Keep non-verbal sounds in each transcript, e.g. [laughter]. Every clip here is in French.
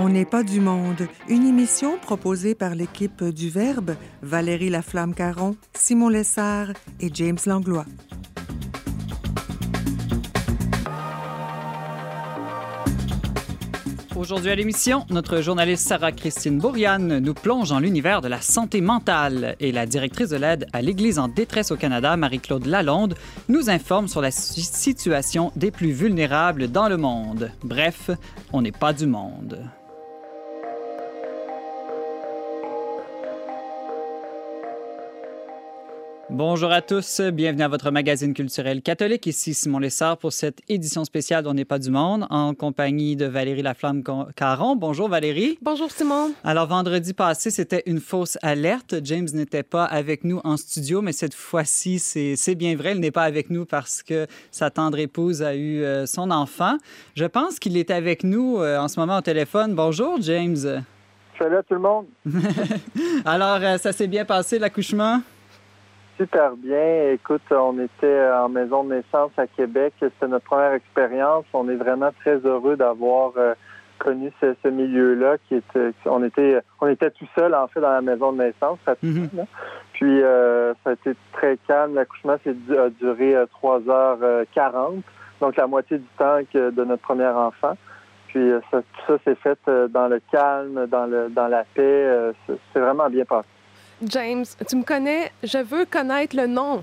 On n'est pas du monde, une émission proposée par l'équipe du Verbe, Valérie Laflamme-Caron, Simon Lessard et James Langlois. Aujourd'hui à l'émission, notre journaliste Sarah-Christine Bourriane nous plonge dans l'univers de la santé mentale et la directrice de l'aide à l'Église en détresse au Canada, Marie-Claude Lalonde, nous informe sur la situation des plus vulnérables dans le monde. Bref, on n'est pas du monde. Bonjour à tous, bienvenue à votre magazine culturel catholique. Ici Simon Lessard pour cette édition spéciale d'On n'est pas du monde en compagnie de Valérie Laflamme-Caron. Bonjour Valérie. Bonjour Simon. Alors vendredi passé, c'était une fausse alerte. James n'était pas avec nous en studio, mais cette fois-ci, c'est bien vrai, il n'est pas avec nous parce que sa tendre épouse a eu euh, son enfant. Je pense qu'il est avec nous euh, en ce moment au téléphone. Bonjour James. Salut à tout le monde. [laughs] Alors, euh, ça s'est bien passé l'accouchement? Super bien. Écoute, on était en maison de naissance à Québec. C'était notre première expérience. On est vraiment très heureux d'avoir euh, connu ce, milieu-là. Qui était, on était, on était tout seul en fait dans la maison de naissance. Mhm. Puis euh, ça a été très calme. L'accouchement a duré 3h40, donc la moitié du temps que de notre premier enfant. Puis ça, tout ça s'est fait dans le calme, dans le dans la paix. C'est vraiment bien passé. James, tu me connais, je veux connaître le nom.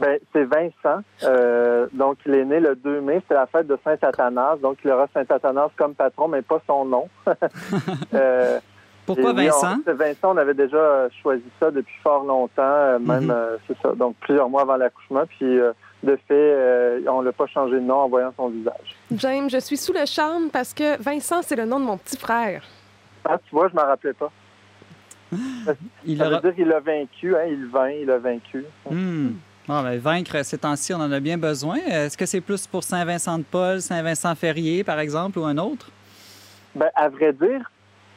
ben, c'est Vincent. Euh, donc, il est né le 2 mai. C'est la fête de Saint-Athanas. Donc, il aura Saint-Athanas comme patron, mais pas son nom. [laughs] euh, Pourquoi Vincent? Vincent, on avait déjà choisi ça depuis fort longtemps, euh, même, mhm. euh, c'est ça, donc plusieurs mois avant l'accouchement. Puis, de fait, on l'a pas changé de nom en voyant son visage. James, je suis sous le charme parce que Vincent, c'est le nom de mon petit frère. Ah, tu vois, je m'en rappelais pas. Il ça veut dire qu'il a vaincu, hein, il vainc, il a vaincu. Hmm. Ah, ben, vaincre ces temps-ci, on en a bien besoin. Est-ce que c'est plus pour Saint-Vincent de Paul, Saint-Vincent Ferrier, par exemple, ou un autre? Ben, à vrai dire,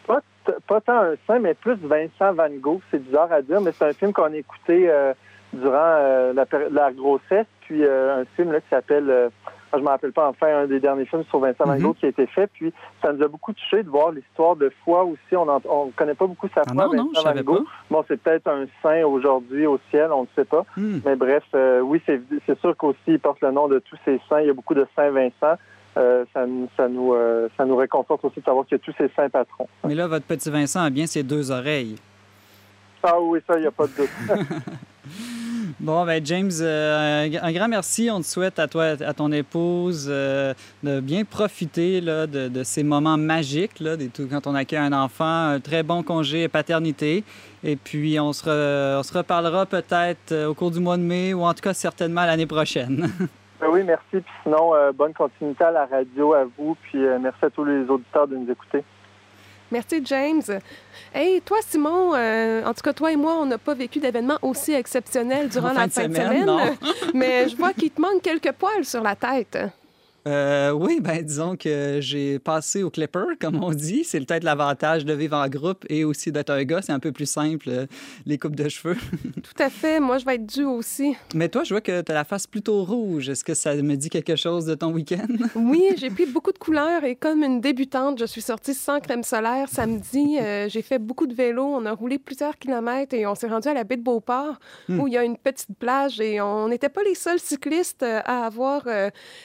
pas, pas tant un saint, mais plus Vincent Van Gogh. C'est bizarre à dire, mais c'est un film qu'on a écouté euh, durant euh, la, grossesse, puis euh, un film là, qui s'appelle je ne me rappelle pas enfin un des derniers films sur Vincent Van Gogh mhm. qui a été fait. Puis ça nous a beaucoup touché de voir l'histoire de foi aussi. On ne connaît pas beaucoup sa ah foi, Vincent Van Gogh. Bon, c'est peut-être un saint aujourd'hui au ciel, on ne sait pas. Hmm. Mais bref, euh, oui, c'est sûr qu'aussi il porte le nom de tous ces saints. Il y a beaucoup de saints Vincent. Euh, ça, ça, nous, euh, ça nous réconforte aussi de savoir qu'il y a tous ces saints patrons. Mais là, votre petit Vincent a bien ses deux oreilles. Ah oui, ça, il n'y a pas de doute. [laughs] Bon, ben James, euh, un grand merci. On te souhaite à toi, à ton épouse, euh, de bien profiter de, ces moments magiques, là, quand on accueille un enfant, un très bon congé paternité. Et puis, on se, on se reparlera peut-être euh, au cours du mois de mai ou en tout cas certainement l'année prochaine. [laughs] Ben oui, merci. Puis sinon, bonne continuité à la radio, à vous. Puis merci à tous les auditeurs de nous écouter. Merci, James. Hey, toi, Simon, euh, en tout cas, toi et moi, on n'a pas vécu d'événements aussi exceptionnels durant la fin de semaine. [laughs] mais je vois qu'il te manque quelques poils sur la tête. Euh, oui, ben disons que j'ai passé au clipper, [laughs] comme on dit. C'est peut-être l'avantage de vivre en groupe et aussi d'être un gars. C'est un peu plus simple, euh, les coupes de cheveux. [laughs] Tout à fait. Moi, je vais être due aussi. Mais toi, je vois que tu as la face plutôt rouge. Est-ce que ça me dit quelque chose de ton week-end? [laughs] oui, j'ai pris beaucoup de couleurs et comme une débutante, je suis sortie sans crème solaire samedi. Euh, j'ai fait beaucoup de vélo. On a roulé plusieurs kilomètres et on s'est rendu à la baie de Beauport hmm. où il y a une petite plage et on n'était pas les seuls cyclistes à avoir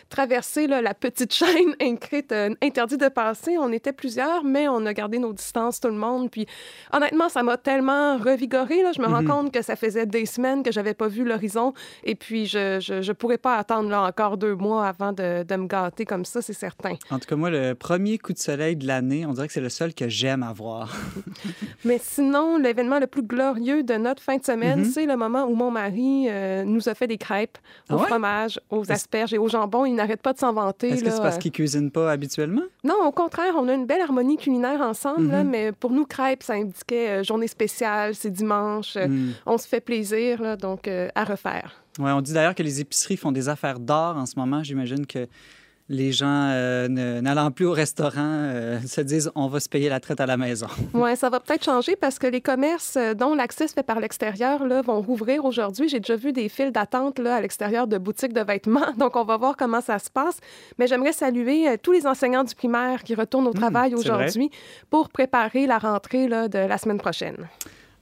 traversé la petite chaîne [laughs] inscrite euh, interdit de passer. On était plusieurs, mais on a gardé nos distances, tout le monde. Puis honnêtement, ça m'a tellement revigoré. Là. Je me rends mhm. compte que ça faisait des semaines que j'avais pas vu l'horizon. Et puis, je, je, pourrais pas attendre là, encore deux mois avant de, de me gâter comme ça, c'est certain. En tout cas, moi, le premier coup de soleil de l'année, on dirait que c'est le seul que j'aime avoir. [laughs] mais sinon, l'événement le plus glorieux de notre fin de semaine, mhm. c'est le moment où mon mari euh, nous a fait des crêpes au ah fromage, aux asperges et au jambon. Il n'arrête pas de s'en Est-ce que c'est parce euh, qu'ils cuisinent pas habituellement? Non, au contraire, on a une belle harmonie culinaire ensemble, mhm. mais pour nous, crêpes, ça indiquait euh, journée spéciale, c'est dimanche, euh, mhm. on se fait plaisir, là, donc à refaire. Oui, on dit d'ailleurs que les épiceries font des affaires d'or en ce moment. J'imagine que les gens n'allant plus au restaurant [laughs] se disent on va se payer la traite à la maison. [laughs] Oui, ça va peut-être changer parce que les commerces dont l'accès se fait par l'extérieur vont rouvrir aujourd'hui. J'ai déjà vu des files d'attente à l'extérieur de boutiques de vêtements, [laughs] donc on va voir comment ça se passe. Mais j'aimerais saluer tous les enseignants du primaire qui retournent au mmh, travail aujourd'hui pour préparer la rentrée là, de la semaine prochaine.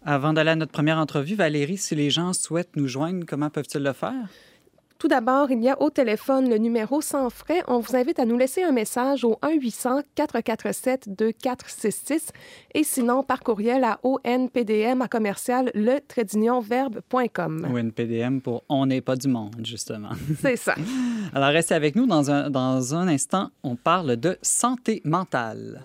Avant d'aller à notre première entrevue, Valérie, si les gens souhaitent nous joindre, comment peuvent-ils le faire? Tout d'abord, il y a au téléphone le numéro sans frais. On vous invite à nous laisser un message au 1-800-447-2466 et sinon par courriel à onpdm à commercial le verbe.com. ONPDM pour On n'est pas du monde, justement. [laughs] C'est ça. Alors, restez avec nous. Dans un, dans un instant, on parle de santé mentale.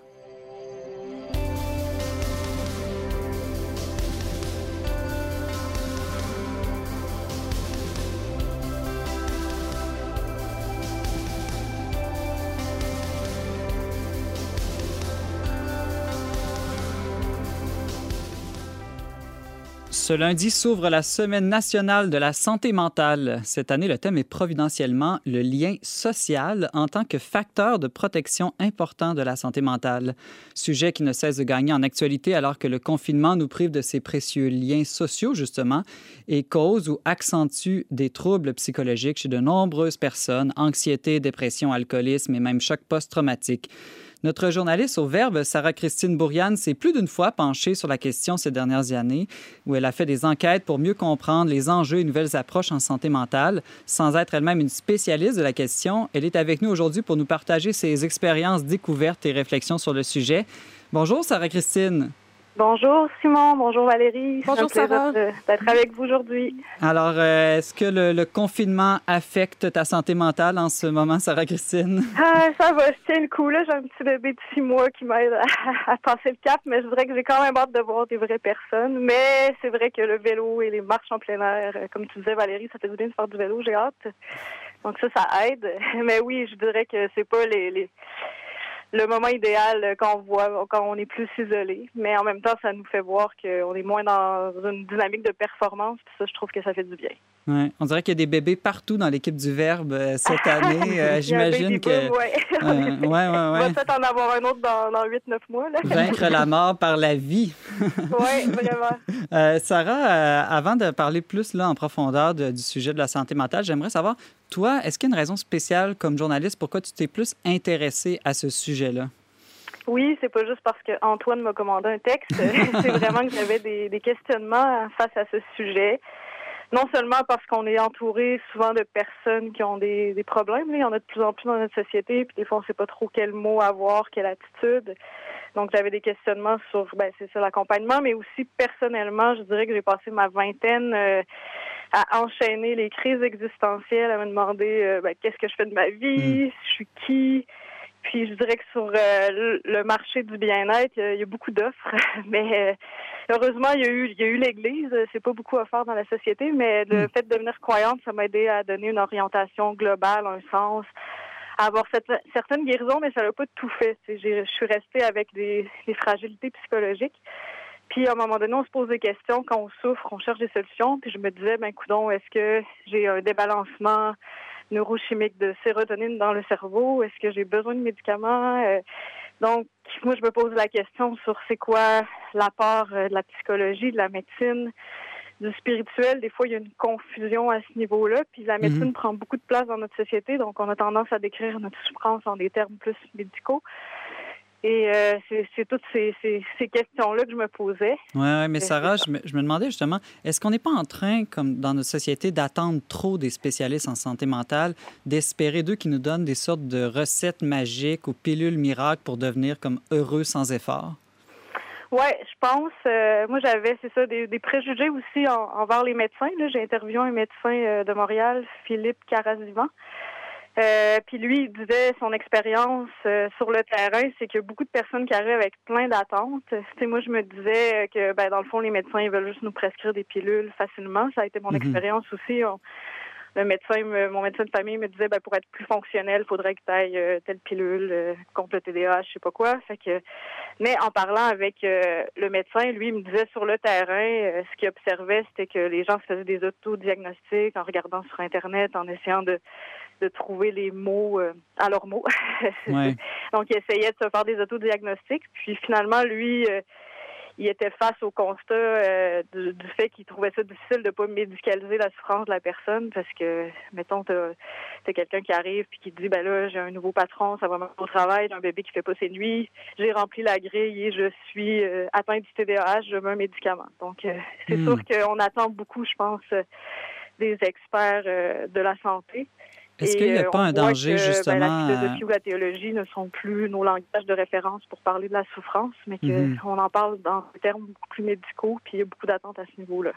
Ce lundi s'ouvre la Semaine nationale de la santé mentale. Cette année, le thème est providentiellement le lien social en tant que facteur de protection important de la santé mentale. Sujet qui ne cesse de gagner en actualité alors que le confinement nous prive de ces précieux liens sociaux, justement, et cause ou accentue des troubles psychologiques chez de nombreuses personnes, anxiété, dépression, alcoolisme et même choc post-traumatique. Notre journaliste au Verbe, Sarah-Christine Bourriane, s'est plus d'une fois penchée sur la question ces dernières années, où elle a fait des enquêtes pour mieux comprendre les enjeux et nouvelles approches en santé mentale. Sans être elle-même une spécialiste de la question, elle est avec nous aujourd'hui pour nous partager ses expériences, découvertes et réflexions sur le sujet. Bonjour, Sarah-Christine. Bonjour Simon, bonjour Valérie. Bonjour Sarah. D'être avec vous aujourd'hui. Alors, euh, est-ce que le, confinement affecte ta santé mentale en ce moment, Sarah-Christine? [laughs] Ah, ça va, je tiens le coup. Là. J'ai un petit bébé de six mois qui m'aide à, passer le cap, mais je dirais que j'ai quand même hâte de voir des vraies personnes. Mais c'est vrai que le vélo et les marches en plein air, euh, comme tu disais Valérie, ça fait du bien de faire du vélo, j'ai hâte. Donc ça, ça aide. [laughs] Mais oui, je dirais que c'est pas les le moment idéal quand on voit, quand on est plus isolé. Mais en même temps, ça nous fait voir qu'on est moins dans une dynamique de performance. Puis ça, je trouve que ça fait du bien. Ouais. On dirait qu'il y a des bébés partout dans l'équipe du Verbe euh, cette [laughs] année. Euh, j'imagine que. Oui, ouais. ouais, ouais, [laughs] On va peut-être en avoir un autre dans, dans 8-9 mois. Là. Vaincre la mort par la vie. [laughs] oui, vraiment. Euh, Sarah, avant de parler plus là, en profondeur du sujet de la santé mentale, j'aimerais savoir, toi, est-ce qu'il y a une raison spéciale comme journaliste pourquoi tu t'es plus intéressée à ce sujet-là? Oui, c'est pas juste parce que Antoine m'a commandé un texte. c'est vraiment que j'avais des, des, questionnements face à ce sujet. Non seulement parce qu'on est entouré souvent de personnes qui ont des, des problèmes, il y en a de plus en plus dans notre société, puis des fois on sait pas trop quel mot avoir, quelle attitude. Donc j'avais des questionnements sur ben c'est ça l'accompagnement, mais aussi personnellement, je dirais que j'ai passé ma vingtaine euh, à enchaîner les crises existentielles, à me demander euh, ben, qu'est-ce que je fais de ma vie, mm. je suis qui? Puis je dirais que sur euh, le marché du bien-être, il y a beaucoup d'offres, [laughs] mais euh, heureusement il y a eu il y a eu l'Église. C'est pas beaucoup à faire dans la société, mais le mm. fait de devenir croyante, ça m'a aidé à donner une orientation globale, un sens, à avoir cette, certaines guérisons, mais ça n'a pas tout fait. Je suis restée avec des, des fragilités psychologiques. Puis à un moment donné, on se pose des questions quand on souffre, on cherche des solutions. Puis je me disais, ben coudon, est-ce que j'ai un débalancement neurochimique de sérotonine dans le cerveau Est-ce que j'ai besoin de médicaments? Euh, Donc moi, je me pose la question sur c'est quoi l'apport euh, de la psychologie, de la médecine, du spirituel. Des fois, il y a une confusion à ce niveau-là. Puis la médecine mhm. prend beaucoup de place dans notre société, donc on a tendance à décrire notre souffrance en des termes plus médicaux. Et euh, c'est toutes ces, questions-là que je me posais. Oui, ouais, mais Sarah, je me, je me, demandais justement, est-ce qu'on n'est pas en train, comme dans notre société, d'attendre trop des spécialistes en santé mentale, d'espérer d'eux qui nous donnent des sortes de recettes magiques ou pilules miracles pour devenir comme heureux sans effort? Oui, je pense. Euh, moi, j'avais, c'est ça, des, préjugés aussi envers les médecins. J'ai interviewé un médecin euh, de Montréal, Philippe Carazivan. Euh, puis lui, il disait son expérience euh, sur le terrain, c'est qu'il y a beaucoup de personnes qui arrivent avec plein d'attentes. Tu moi, je me disais que, ben, dans le fond, les médecins, ils veulent juste nous prescrire des pilules facilement. Ça a été mon mhm. expérience aussi. le médecin, mon médecin de famille me disait, ben, pour être plus fonctionnel, il faudrait que tu ailles euh, telle pilule contre le TDAH, je sais pas quoi. Fait que, mais en parlant avec le médecin, lui, il me disait sur le terrain, ce qu'il observait, c'était que les gens se faisaient des autodiagnostics en regardant sur Internet, en essayant de de trouver les mots à leurs mots. [laughs] Donc, il essayait de se faire des autodiagnostics. Puis finalement, lui, il était face au constat euh, du, fait qu'il trouvait ça difficile de pas médicaliser la souffrance de la personne parce que, mettons, t'as quelqu'un qui arrive puis qui te dit, ben là, j'ai un nouveau patron, ça va mal au travail, j'ai un bébé qui fait pas ses nuits, j'ai rempli la grille et je suis euh, atteint du TDAH, je veux un médicament. Donc, euh, c'est hmm. sûr qu'on attend beaucoup, je pense, des experts de la santé. Est-ce qu'il n'y a pas un danger, ben, justement... la philosophie ou la théologie ne sont plus nos langages de référence pour parler de la souffrance, mais qu'on mhm. en parle dans des termes beaucoup plus médicaux, puis il y a beaucoup d'attentes à ce niveau-là.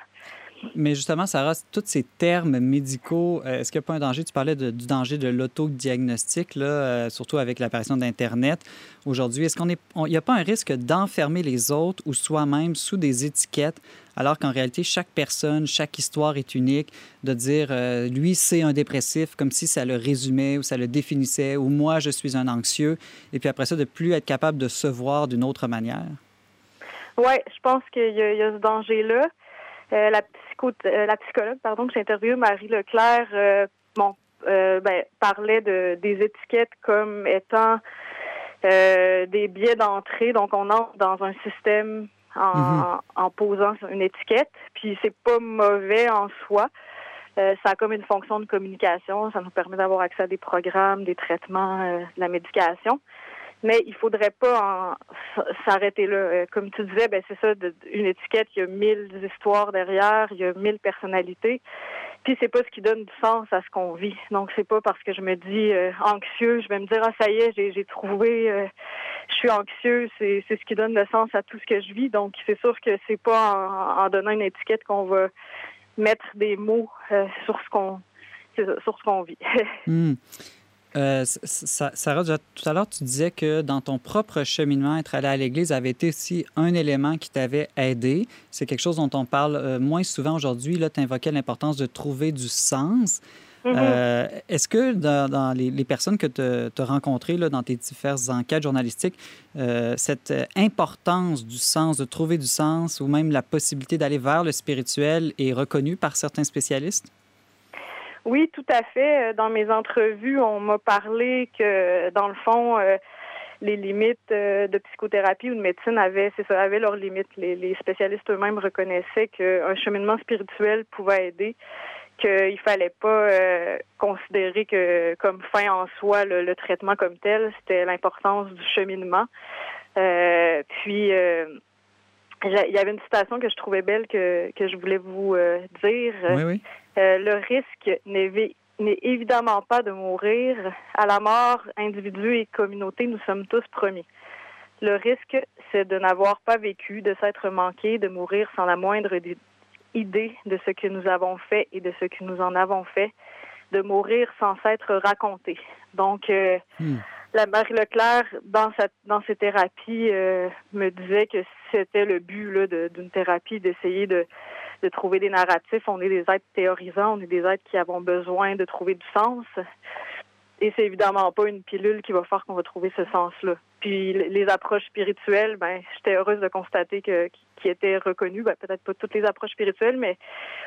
Mais justement, Sarah, tous ces termes médicaux, euh, est-ce qu'il n'y a pas un danger? Tu parlais du danger de l'autodiagnostic, là, euh, surtout avec l'apparition d'Internet aujourd'hui. Est-ce qu'on est, n'y a pas un risque d'enfermer les autres ou soi-même sous des étiquettes, alors qu'en réalité, chaque personne, chaque histoire est unique, de dire euh, lui, c'est un dépressif, comme si ça le résumait ou ça le définissait, ou moi, je suis un anxieux, et puis après ça, de plus être capable de se voir d'une autre manière? Oui, je pense qu'il y, a ce danger-là. la euh, la psychologue pardon, que j'ai interviewée, Marie Leclerc, euh, bon, euh, ben, parlait de, des étiquettes comme étant des biais d'entrée. Donc, on entre dans un système en, mhm. en, posant une étiquette. Puis, c'est pas mauvais en soi. ça a comme une fonction de communication. Ça nous permet d'avoir accès à des programmes, des traitements, de la médication mais il faudrait pas s'arrêter là. Euh, comme tu disais, ben c'est ça, une étiquette, il y a mille histoires derrière, il y a mille personnalités. Puis c'est pas ce qui donne du sens à ce qu'on vit. Donc c'est pas parce que je me dis euh, anxieux, je vais me dire ah ça y est, j'ai trouvé, euh, je suis anxieux. C'est ce qui donne le sens à tout ce que je vis. Donc c'est sûr que c'est pas en, donnant une étiquette qu'on va mettre des mots sur ce qu'on sur ce qu'on vit. [laughs] Hmm. Euh, Sarah, tout à l'heure, tu disais que dans ton propre cheminement, être allé à l'église avait été aussi un élément qui t'avait aidé. C'est quelque chose dont on parle euh, moins souvent aujourd'hui. Là, tu invoquais l'importance de trouver du sens. Mm-hmm. Euh, est-ce que dans, les, personnes que tu as rencontrées là, dans tes diverses enquêtes journalistiques, cette importance du sens, de trouver du sens ou même la possibilité d'aller vers le spirituel est reconnue par certains spécialistes? Oui, tout à fait. Euh, dans mes entrevues, on m'a parlé que, dans le fond, euh, les limites euh, de psychothérapie ou de médecine avaient, c'est ça, avaient leurs limites. Les, spécialistes eux-mêmes reconnaissaient qu'un cheminement spirituel pouvait aider, qu'il fallait pas considérer que comme fin en soi le, traitement comme tel, c'était l'importance du cheminement. puis il y avait une citation que je trouvais belle que, que je voulais vous dire. Oui, oui. Euh, le risque n'est évidemment pas de mourir. À la mort, individu et communauté, nous sommes tous promis. Le risque, c'est de n'avoir pas vécu, de s'être manqué, de mourir sans la moindre idée de ce que nous avons fait et de ce que nous en avons fait, de mourir sans s'être raconté. Donc, euh, hmm. la Marie Leclerc, dans, sa, dans ses thérapies, euh, me disait que c'était le but d'une thérapie, d'essayer de, de trouver des narratifs. On est des êtres théorisants, on est des êtres qui avons besoin de trouver du sens. Et c'est évidemment pas une pilule qui va faire qu'on va trouver ce sens-là. Puis les approches spirituelles, ben, j'étais heureuse de constater que qui étaient reconnues, ben, peut-être pas toutes les approches spirituelles, mais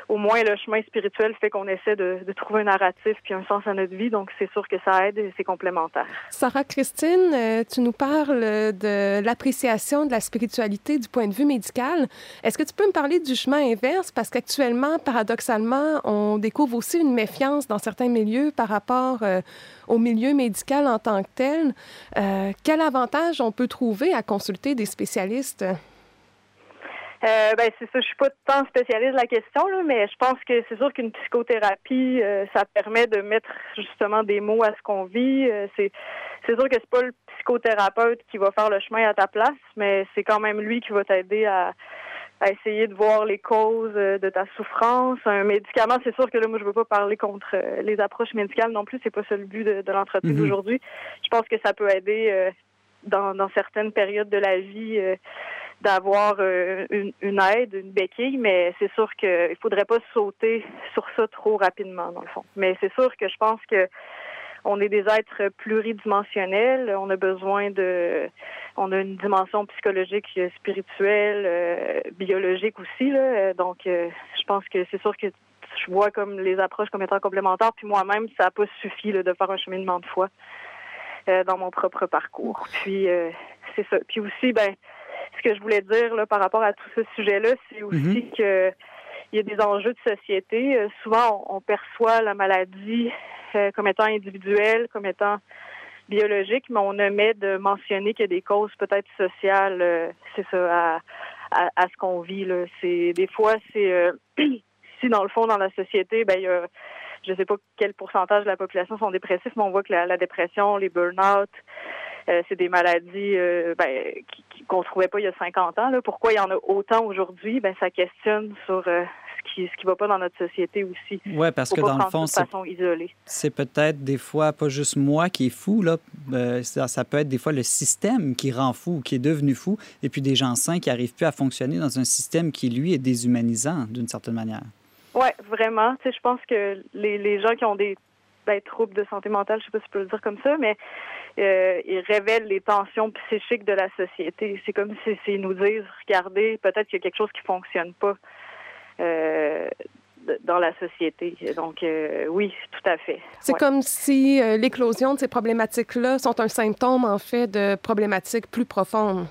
au moins le chemin spirituel fait qu'on essaie de, trouver un narratif puis un sens à notre vie. Donc c'est sûr que ça aide et c'est complémentaire. Sarah Christine, euh, tu nous parles de l'appréciation de la spiritualité du point de vue médical. Est-ce que tu peux me parler du chemin inverse? Parce qu'actuellement, paradoxalement, on découvre aussi une méfiance dans certains milieux par rapport euh, au milieu médical en tant que tel. Euh, quel avantage on peut trouver à consulter des spécialistes? Euh, ben c'est ça, je suis pas tant spécialiste de la question, là, mais je pense que c'est sûr qu'une psychothérapie, euh, ça permet de mettre justement des mots à ce qu'on vit. c'est c'est sûr que c'est pas le psychothérapeute qui va faire le chemin à ta place, mais c'est quand même lui qui va t'aider à, à essayer de voir les causes euh, de ta souffrance. Un médicament, c'est sûr que là, moi, je veux pas parler contre euh, les approches médicales non plus. C'est pas ça le but de, l'entreprise mhm. aujourd'hui. Je pense que ça peut aider euh, dans, dans, certaines périodes de la vie d'avoir une, une, aide, une béquille, mais c'est sûr qu'il faudrait pas sauter sur ça trop rapidement, dans le fond. Mais c'est sûr que je pense que on est des êtres pluridimensionnels. On a besoin de, on a une dimension psychologique, spirituelle, euh, biologique aussi. Donc, euh, je pense que c'est sûr que je vois comme les approches comme étant complémentaires. Puis moi-même, ça n'a pas suffi de faire un cheminement de foi euh, dans mon propre parcours. Puis c'est ça. Puis aussi, ben, ce que je voulais dire là, par rapport à tout ce sujet-là, c'est aussi mm-hmm. que il y a des enjeux de société. souvent, on, perçoit la maladie comme étant individuelle, comme étant biologique, mais on omet de mentionner qu'il y a des causes peut-être sociales, c'est ça, à, à, ce qu'on vit. Là. C'est des fois, c'est euh, [clears throat] si dans le fond dans la société, ben il y a, je sais pas quel pourcentage de la population sont dépressifs, mais on voit que la, dépression, les burn-out, euh, c'est des maladies euh, ben, qu'on trouvait pas il y a 50 ans. Là. Pourquoi il y en a autant aujourd'hui? Ben ça questionne sur ce qui ne va pas dans notre société aussi. Oui, parce que dans le fond, c'est peut-être des fois pas juste moi qui est fou, là. Euh, ça, peut être des fois le système qui rend fou, qui est devenu fou, et puis des gens sains qui n'arrivent plus à fonctionner dans un système qui, lui, est déshumanisant d'une certaine manière. Oui, vraiment. Tu sais, je pense que les, les gens qui ont des ben, troubles de santé mentale, je sais pas si je peux le dire comme ça, mais euh, ils révèlent les tensions psychiques de la société. C'est comme si, si nous disent, regardez, peut-être qu'il y a quelque chose qui fonctionne pas. Euh, dans la société. Donc, euh, oui, tout à fait. C'est comme si euh, l'éclosion de ces problématiques-là sont un symptôme, en fait, de problématiques plus profondes.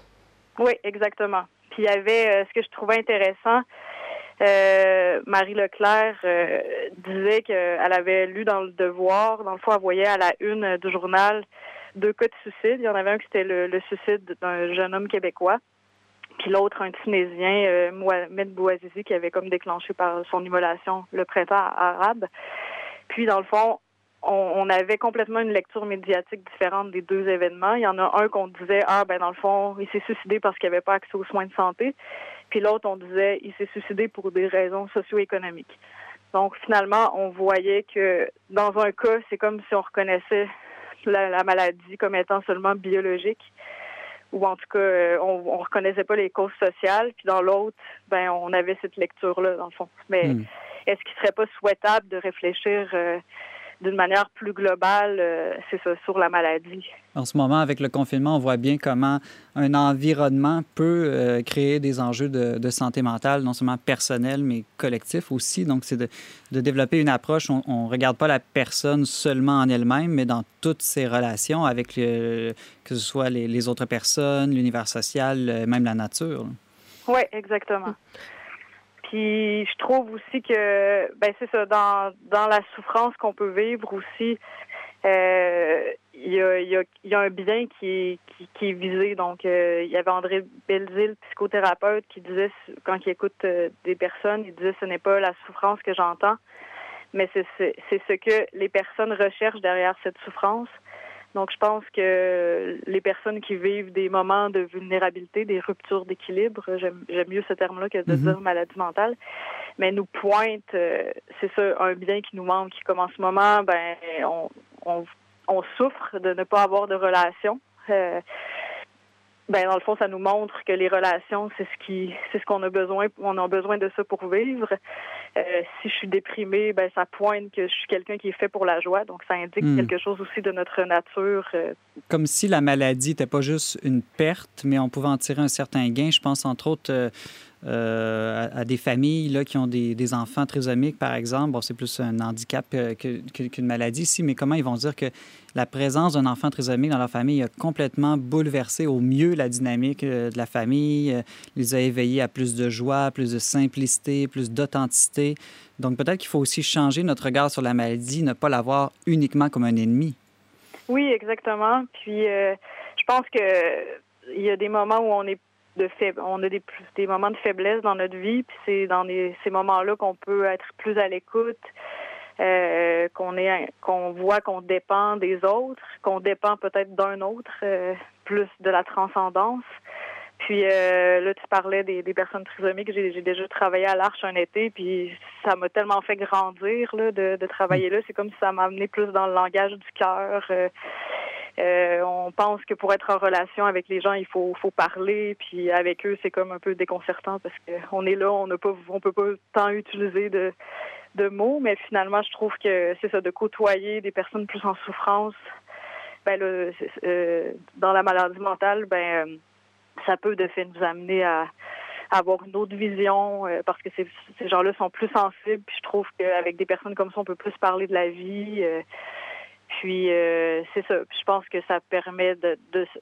Oui, exactement. Puis il y avait ce que je trouvais intéressant. Marie Leclerc disait qu'elle avait lu dans le Devoir, dans le fond, elle voyait à la une du journal deux cas de suicide. Il y en avait un qui était le suicide d'un jeune homme québécois puis l'autre un Tunisien, euh, Mohamed Bouazizi, qui avait comme déclenché par son immolation le printemps arabe. Puis dans le fond, on, avait complètement une lecture médiatique différente des deux événements. Il y en a un qu'on disait ah ben dans le fond il s'est suicidé parce qu'il n'avait pas accès aux soins de santé, puis l'autre on disait il s'est suicidé pour des raisons socio-économiques. Donc finalement on voyait que dans un cas c'est comme si on reconnaissait la maladie comme étant seulement biologique ou en tout cas, euh, on, on reconnaissait pas les causes sociales. Puis dans l'autre, ben on avait cette lecture-là, dans le fond. Mais hmm. est-ce qu'il serait pas souhaitable de réfléchir euh, d'une manière plus globale, euh, c'est ça, sur la maladie. En ce moment, avec le confinement, on voit bien comment un environnement peut euh, créer des enjeux de, santé mentale, non seulement personnels, mais collectifs aussi. Donc, c'est de, développer une approche, on ne regarde pas la personne seulement en elle-même, mais dans toutes ses relations avec que ce soit les, les autres personnes, l'univers social, euh, même la nature. Oui, exactement. Puis je trouve aussi que ben c'est ça dans dans la souffrance qu'on peut vivre aussi euh, il y, a, un bien qui, qui, qui est visé. Donc, euh, il y avait André Belzile, psychothérapeute, qui disait, quand il écoute euh, des personnes, il disait, ce n'est pas la souffrance que j'entends, mais c'est ce que les personnes recherchent derrière cette souffrance. Donc, je pense que les personnes qui vivent des moments de vulnérabilité, des ruptures d'équilibre, j'aime mieux ce terme-là que de mhm. dire maladie mentale, mais nous pointent, euh, c'est ça, un bien qui nous manque, comme en ce moment, ben, on, on, on souffre de ne pas avoir de relation. Euh, ben dans le fond, ça nous montre que les relations, c'est ce qui, c'est ce qu'on a besoin. On a besoin de ça pour vivre. Euh, si je suis déprimée, ben ça pointe que je suis quelqu'un qui est fait pour la joie. Donc ça indique hmm. quelque chose aussi de notre nature. Euh. Comme si la maladie n'était pas juste une perte, mais on pouvait en tirer un certain gain. Je pense entre autres. Euh, euh, à, des familles là, qui ont des, enfants trisomiques, par exemple. Bon, c'est plus un handicap qu'une maladie ici, mais comment ils vont dire que la présence d'un enfant trisomique dans leur famille a complètement bouleversé au mieux la dynamique euh, de la famille, euh, les a éveillés à plus de joie, plus de simplicité, plus d'authenticité. Donc peut-être qu'il faut aussi changer notre regard sur la maladie, ne pas la voir uniquement comme un ennemi. Oui, exactement. Puis je pense que il y a des moments où on est de on a des, des moments de faiblesse dans notre vie, puis c'est dans ces moments-là qu'on peut être plus à l'écoute, euh, qu'on est qu'on voit qu'on dépend des autres, qu'on dépend peut-être d'un autre, euh, plus de la transcendance. Puis euh, là, tu parlais des, des personnes trisomiques. J'ai déjà travaillé à l'Arche un été, puis ça m'a tellement fait grandir là, de, de travailler là. C'est comme si ça m'a amené plus dans le langage du cœur. Euh, on pense que pour être en relation avec les gens, il faut, faut parler, puis avec eux, c'est comme un peu déconcertant parce qu'on est là, on n'a pas, on peut pas tant utiliser de, de mots, mais finalement, je trouve que c'est ça, de côtoyer des personnes plus en souffrance. Ben là, euh, dans la maladie mentale, ben ça peut de fait nous amener à, avoir une autre vision parce que ces, ces gens-là sont plus sensibles. Puis je trouve qu'avec des personnes comme ça, on peut plus parler de la vie. Puis euh, c'est ça. je pense que ça permet de,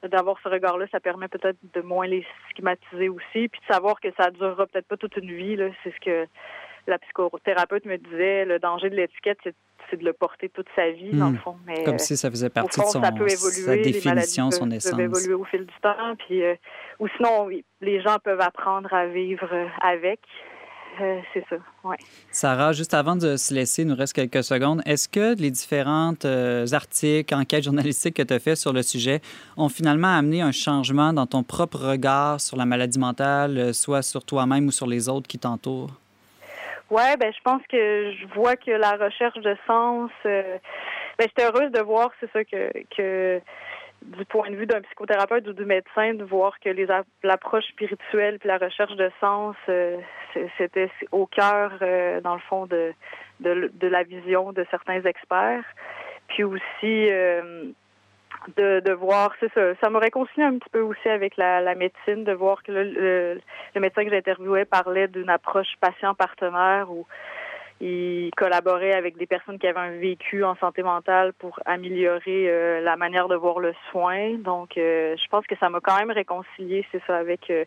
d'avoir ce regard-là, ça permet peut-être de moins les stigmatiser aussi, puis de savoir que ça durera peut-être pas toute une vie. C'est ce que la psychothérapeute me disait. Le danger de l'étiquette, c'est, de le porter toute sa vie, dans le hmm. fond. Mais, Comme si ça faisait partie de son, sa définition, son essence. Ça peut évoluer au fil du temps. Puis, euh, ou sinon, oui, les gens peuvent apprendre à vivre avec. Euh, c'est ça, oui. Sarah, juste avant de se laisser, il nous reste quelques secondes. Est-ce que les différents euh, articles, enquêtes journalistiques que tu as fait sur le sujet ont finalement amené un changement dans ton propre regard sur la maladie mentale, euh, soit sur toi-même ou sur les autres qui t'entourent? Oui, ben je pense que je vois que la recherche de sens. ben, j'étais heureuse de voir, c'est ça, que, que du point de vue d'un psychothérapeute ou du médecin, de voir que les l'approche spirituelle puis la recherche de sens, euh, c'était au cœur, euh, dans le fond, de, de, la vision de certains experts. Puis aussi euh, de, de voir, c'est ça, ça me réconcilie un petit peu aussi avec la, la médecine, de voir que le, le médecin que j'interviewais parlait d'une approche patient-partenaire où il collaborait avec des personnes qui avaient un vécu en santé mentale pour améliorer euh, la manière de voir le soin. Donc, euh, je pense que ça m'a quand même réconcilié, c'est ça, avec euh,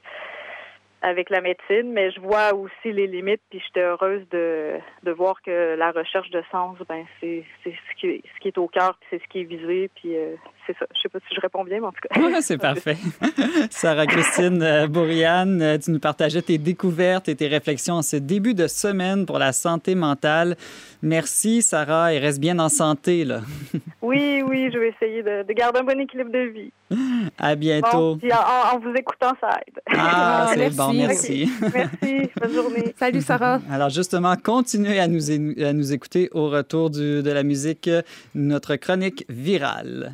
avec la médecine, mais je vois aussi les limites, puis j'étais heureuse de, de voir que la recherche de sens, ben c'est ce qui, ce qui est au cœur, puis c'est ce qui est visé, puis euh, c'est ça. Je sais pas si je réponds bien, mais en tout cas. Oui, c'est parfait. [laughs] Sarah-Christine euh, Bourriane, euh, tu nous partageais tes découvertes et tes réflexions en ce début de semaine pour la santé mentale. Merci, Sarah, et reste bien en santé, là. [laughs] oui, oui, je vais essayer de, de, garder un bon équilibre de vie. À bientôt. Bon, en, en, vous écoutant, ça aide. Ah, [laughs] c'est bon merci. Merci. Bonne journée. Salut, Sarah. Alors, justement, continuez à nous, à nous écouter au retour du, de la musique, notre chronique virale.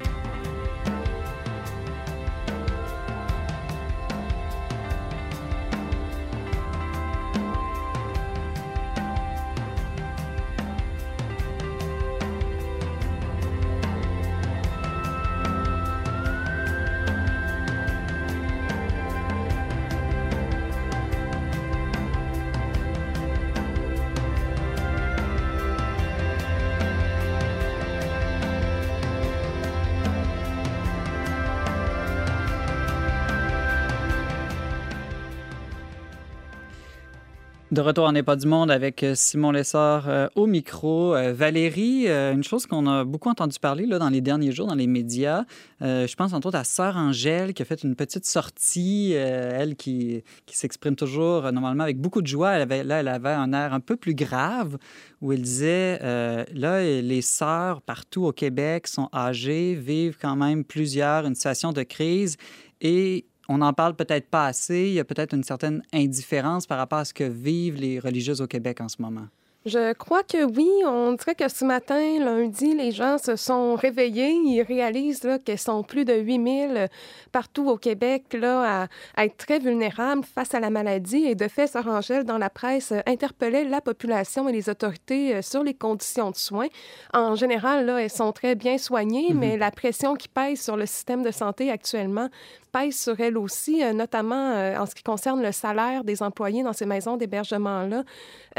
De retour en N'est pas du monde avec euh, Simon Lessard euh, au micro. Euh, Valérie, une chose qu'on a beaucoup entendu parler là, dans les derniers jours dans les médias, je pense entre autres à Sœur Angèle qui a fait une petite sortie, elle qui, qui s'exprime toujours normalement avec beaucoup de joie. Là, elle avait un air un peu plus grave où elle disait, là, les sœurs partout au Québec sont âgées, vivent quand même plusieurs, une situation de crise et on n'en parle peut-être pas assez. Il y a peut-être une certaine indifférence par rapport à ce que vivent les religieuses au Québec en ce moment. Je crois que oui. On dirait que ce matin, lundi, les gens se sont réveillés. Ils réalisent qu'ils sont plus de 8000 partout au Québec là, à, être très vulnérables face à la maladie. Et de fait, Sœur Angèle, dans la presse, interpellait la population et les autorités euh, sur les conditions de soins. En général, là, elles sont très bien soignées, mm-hmm. mais la pression qui pèse sur le système de santé actuellement pèse sur elles aussi, euh, notamment euh, en ce qui concerne le salaire des employés dans ces maisons d'hébergement-là.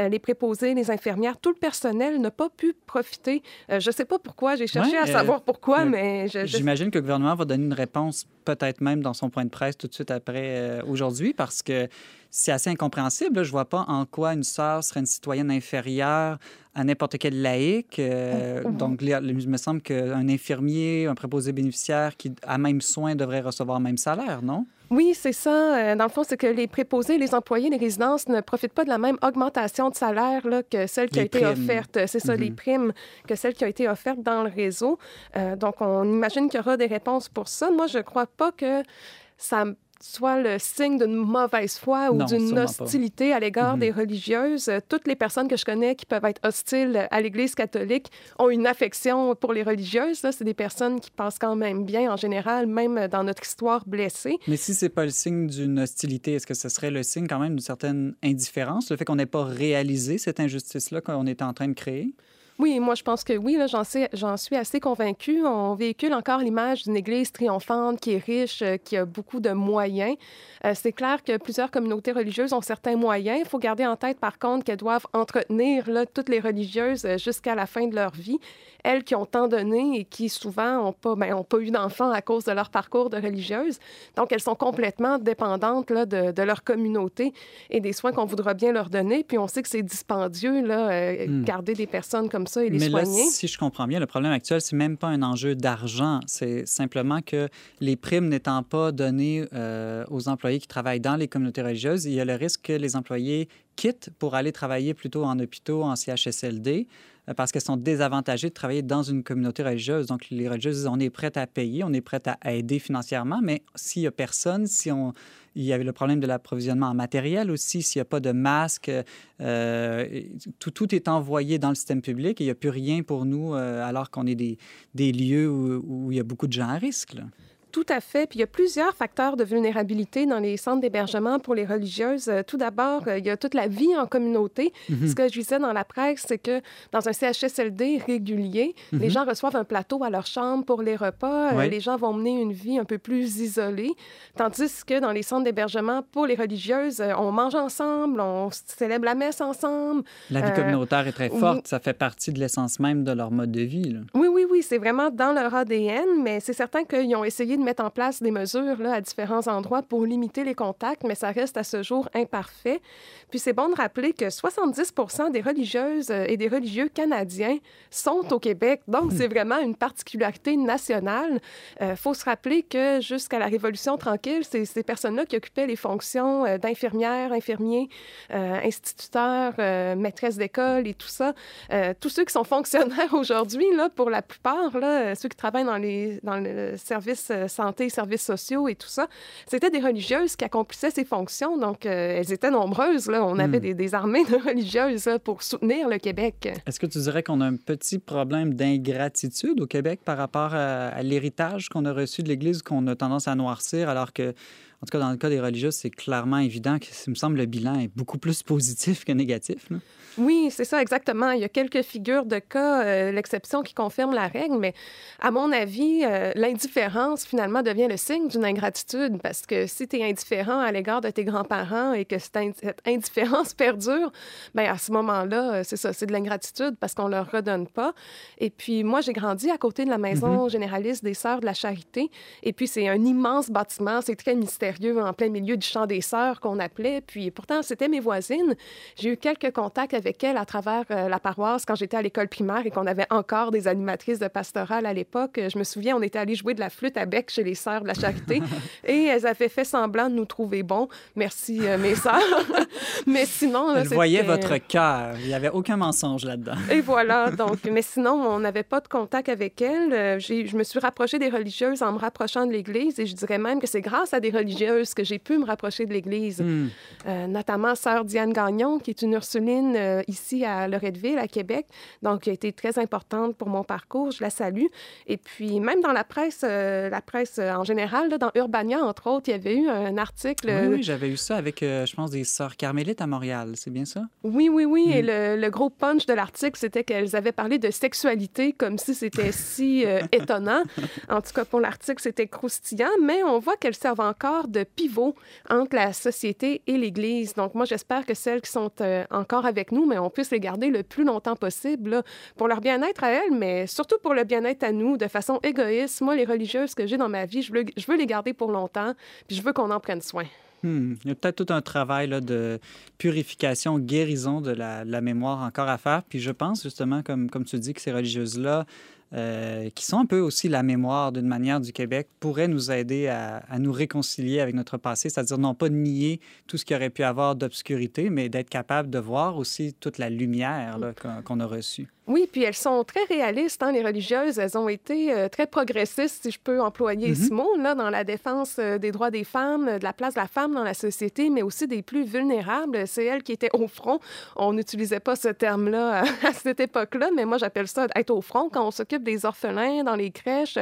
les préposés, les infirmières, tout le personnel n'a pas pu profiter. Euh, je ne sais pas pourquoi, j'ai cherché à euh, savoir pourquoi, mais... J'imagine que le gouvernement va donner une réponse peut-être même dans son point de presse tout de suite après euh, aujourd'hui, parce que c'est assez incompréhensible. Je ne vois pas en quoi une sœur serait une citoyenne inférieure à n'importe quel laïc. Mm-hmm. Donc, il me semble qu'un infirmier, un préposé bénéficiaire qui a même soin devrait recevoir le même salaire, non? Oui, c'est ça. Euh, dans le fond, c'est que les préposés, les employés des résidences ne profitent pas de la même augmentation de salaire là, que celle qui a été offerte. C'est ça, les mm-hmm. primes, que celle qui a été offerte dans le réseau. Euh, donc, on imagine qu'il y aura des réponses pour ça. Moi, je ne crois pas que ça soit le signe d'une mauvaise foi ou d'une hostilité à l'égard mm-hmm. des religieuses. Toutes les personnes que je connais qui peuvent être hostiles à l'Église catholique ont une affection pour les religieuses. C'est des personnes qui passent quand même bien en général, même dans notre histoire blessée. Mais si c'est pas le signe d'une hostilité, est-ce que ce serait le signe quand même d'une certaine indifférence, le fait qu'on n'ait pas réalisé cette injustice-là qu'on est en train de créer? Oui, moi, je pense que oui, j'en, j'en suis assez convaincue. On véhicule encore l'image d'une Église triomphante qui est riche, euh, qui a beaucoup de moyens. Euh, c'est clair que plusieurs communautés religieuses ont certains moyens. Il faut garder en tête, par contre, qu'elles doivent entretenir là, toutes les religieuses euh, jusqu'à la fin de leur vie. Elles qui ont tant donné et qui souvent n'ont pas, ben, pas eu d'enfants à cause de leur parcours de religieuse. Donc, elles sont complètement dépendantes là, de, de, leur communauté et des soins qu'on voudra bien leur donner. Puis on sait que c'est dispendieux, là, hmm. garder des personnes comme ça et les Mais soigner. Là, si je comprends bien, le problème actuel, c'est même pas un enjeu d'argent. C'est simplement que les primes n'étant pas données euh, aux employés qui travaillent dans les communautés religieuses, il y a le risque que les employés quittent pour aller travailler plutôt en hôpitaux, en CHSLD, parce qu'elles sont désavantagées de travailler dans une communauté religieuse. Donc, les religieuses, on est prêtes à payer, on est prêtes à aider financièrement, mais s'il n'y a personne, si on, il y avait le problème de l'approvisionnement en matériel aussi. S'il n'y a pas de masque, euh, tout, tout, est envoyé dans le système public et il n'y a plus rien pour nous euh, alors qu'on est des, des lieux où, où, il y a beaucoup de gens à risque. Tout à fait. Puis il y a plusieurs facteurs de vulnérabilité dans les centres d'hébergement pour les religieuses. Euh, tout d'abord, euh, il y a toute la vie en communauté. Mhm. Ce que je disais dans la presse, c'est que dans un CHSLD régulier, les mhm. gens reçoivent un plateau à leur chambre pour les repas. Euh, les gens vont mener une vie un peu plus isolée. Tandis que dans les centres d'hébergement pour les religieuses, on mange ensemble, on célèbre la messe ensemble. La vie communautaire est très forte. Ça fait partie de l'essence même de leur mode de vie. Là. Oui, oui, oui. C'est vraiment dans leur ADN, mais c'est certain qu'ils ont essayé de mettre en place des mesures là, à différents endroits pour limiter les contacts, mais ça reste à ce jour imparfait. Puis c'est bon de rappeler que 70 des religieuses euh, et des religieux canadiens sont au Québec. Donc, c'est vraiment une particularité nationale. Il euh, faut se rappeler que jusqu'à la Révolution tranquille, c'est ces personnes-là qui occupaient les fonctions euh, d'infirmières, infirmiers, instituteurs, maîtresses d'école et tout ça. tous ceux qui sont fonctionnaires [laughs] aujourd'hui, pour la plupart, là, ceux qui travaillent dans, les, dans le service santé, services sociaux et tout ça, c'était des religieuses qui accomplissaient ces fonctions. Donc, elles étaient nombreuses. Là, on avait hmm. des, armées de religieuses pour soutenir le Québec. Est-ce que tu dirais qu'on a un petit problème d'ingratitude au Québec par rapport à, l'héritage qu'on a reçu de l'Église qu'on a tendance à noircir, alors que, en tout cas, dans le cas des religieuses, c'est clairement évident que, il me semble, le bilan est beaucoup plus positif que négatif. Oui, c'est ça, exactement. Il y a quelques figures de cas, euh, l'exception qui confirme la règle, mais à mon avis, euh, l'indifférence, finalement, devient le signe d'une ingratitude parce que si tu es indifférent à l'égard de tes grands-parents et que cette, indifférence [laughs] perdure, bien, à ce moment-là, euh, c'est ça, c'est de l'ingratitude parce qu'on leur redonne pas. Et puis, moi, j'ai grandi à côté de la maison mm-hmm. généraliste des Sœurs de la Charité. Et puis, c'est un immense bâtiment, c'est très mystérieux, en plein milieu du champ des Sœurs qu'on appelait. Puis, pourtant, c'était mes voisines. J'ai eu quelques contacts avec avec elle à travers euh, la paroisse quand j'étais à l'école primaire et qu'on avait encore des animatrices de pastorale à l'époque. Je me souviens, on était allé jouer de la flûte à bec chez les sœurs de la charité [laughs] et elles avaient fait semblant de nous trouver bons. Merci, euh, mes [laughs] sœurs. [laughs] mais sinon... Elles voyaient votre cœur. Il n'y avait aucun mensonge là-dedans. et voilà. Donc, mais sinon, on n'avait pas de contact avec elles. Euh, je me suis rapprochée des religieuses en me rapprochant de l'Église et je dirais même que c'est grâce à des religieuses que j'ai pu me rapprocher de l'Église. Hmm. notamment sœur Diane Gagnon, qui est une Ursuline euh, ici à Loretteville, à Québec. Donc, qui a été très importante pour mon parcours. Je la salue. Et puis, même dans la presse, euh, la presse euh, en général, là, dans Urbania, entre autres, il y avait eu un article. Oui, oui j'avais eu ça avec, je pense, des sœurs carmélites à Montréal. C'est bien ça? Oui, oui, oui. Et mm. le, gros punch de l'article, c'était qu'elles avaient parlé de sexualité comme si c'était si [laughs] étonnant. En tout cas, pour l'article, c'était croustillant, mais on voit qu'elles servent encore de pivot entre la société et l'Église. Donc, moi, j'espère que celles qui sont encore avec nous, mais on puisse les garder le plus longtemps possible pour leur bien-être à elles, mais surtout pour le bien-être à nous, de façon égoïste. Moi, les religieuses que j'ai dans ma vie, je veux, je veux les garder pour longtemps, puis je veux qu'on en prenne soin. Hmm. Il y a peut-être tout un travail de purification, guérison de la, la, mémoire encore à faire. Puis je pense justement, comme, comme tu dis, que ces religieuses-là, euh, qui sont un peu aussi la mémoire d'une manière du Québec, pourraient nous aider à, à nous réconcilier avec notre passé, c'est-à-dire non pas nier tout ce qu'il aurait pu avoir d'obscurité, mais d'être capable de voir aussi toute la lumière qu'on a reçue. Oui, puis elles sont très réalistes, hein, les religieuses. Elles ont été euh, très progressistes, si je peux employer ce mot, là, dans la défense euh, des droits des femmes, de la place de la femme dans la société, mais aussi des plus vulnérables. C'est elles qui étaient au front. On n'utilisait pas ce terme-là [laughs] à, cette époque-là, mais moi, j'appelle ça être au front quand on s'occupe des orphelins dans les crèches.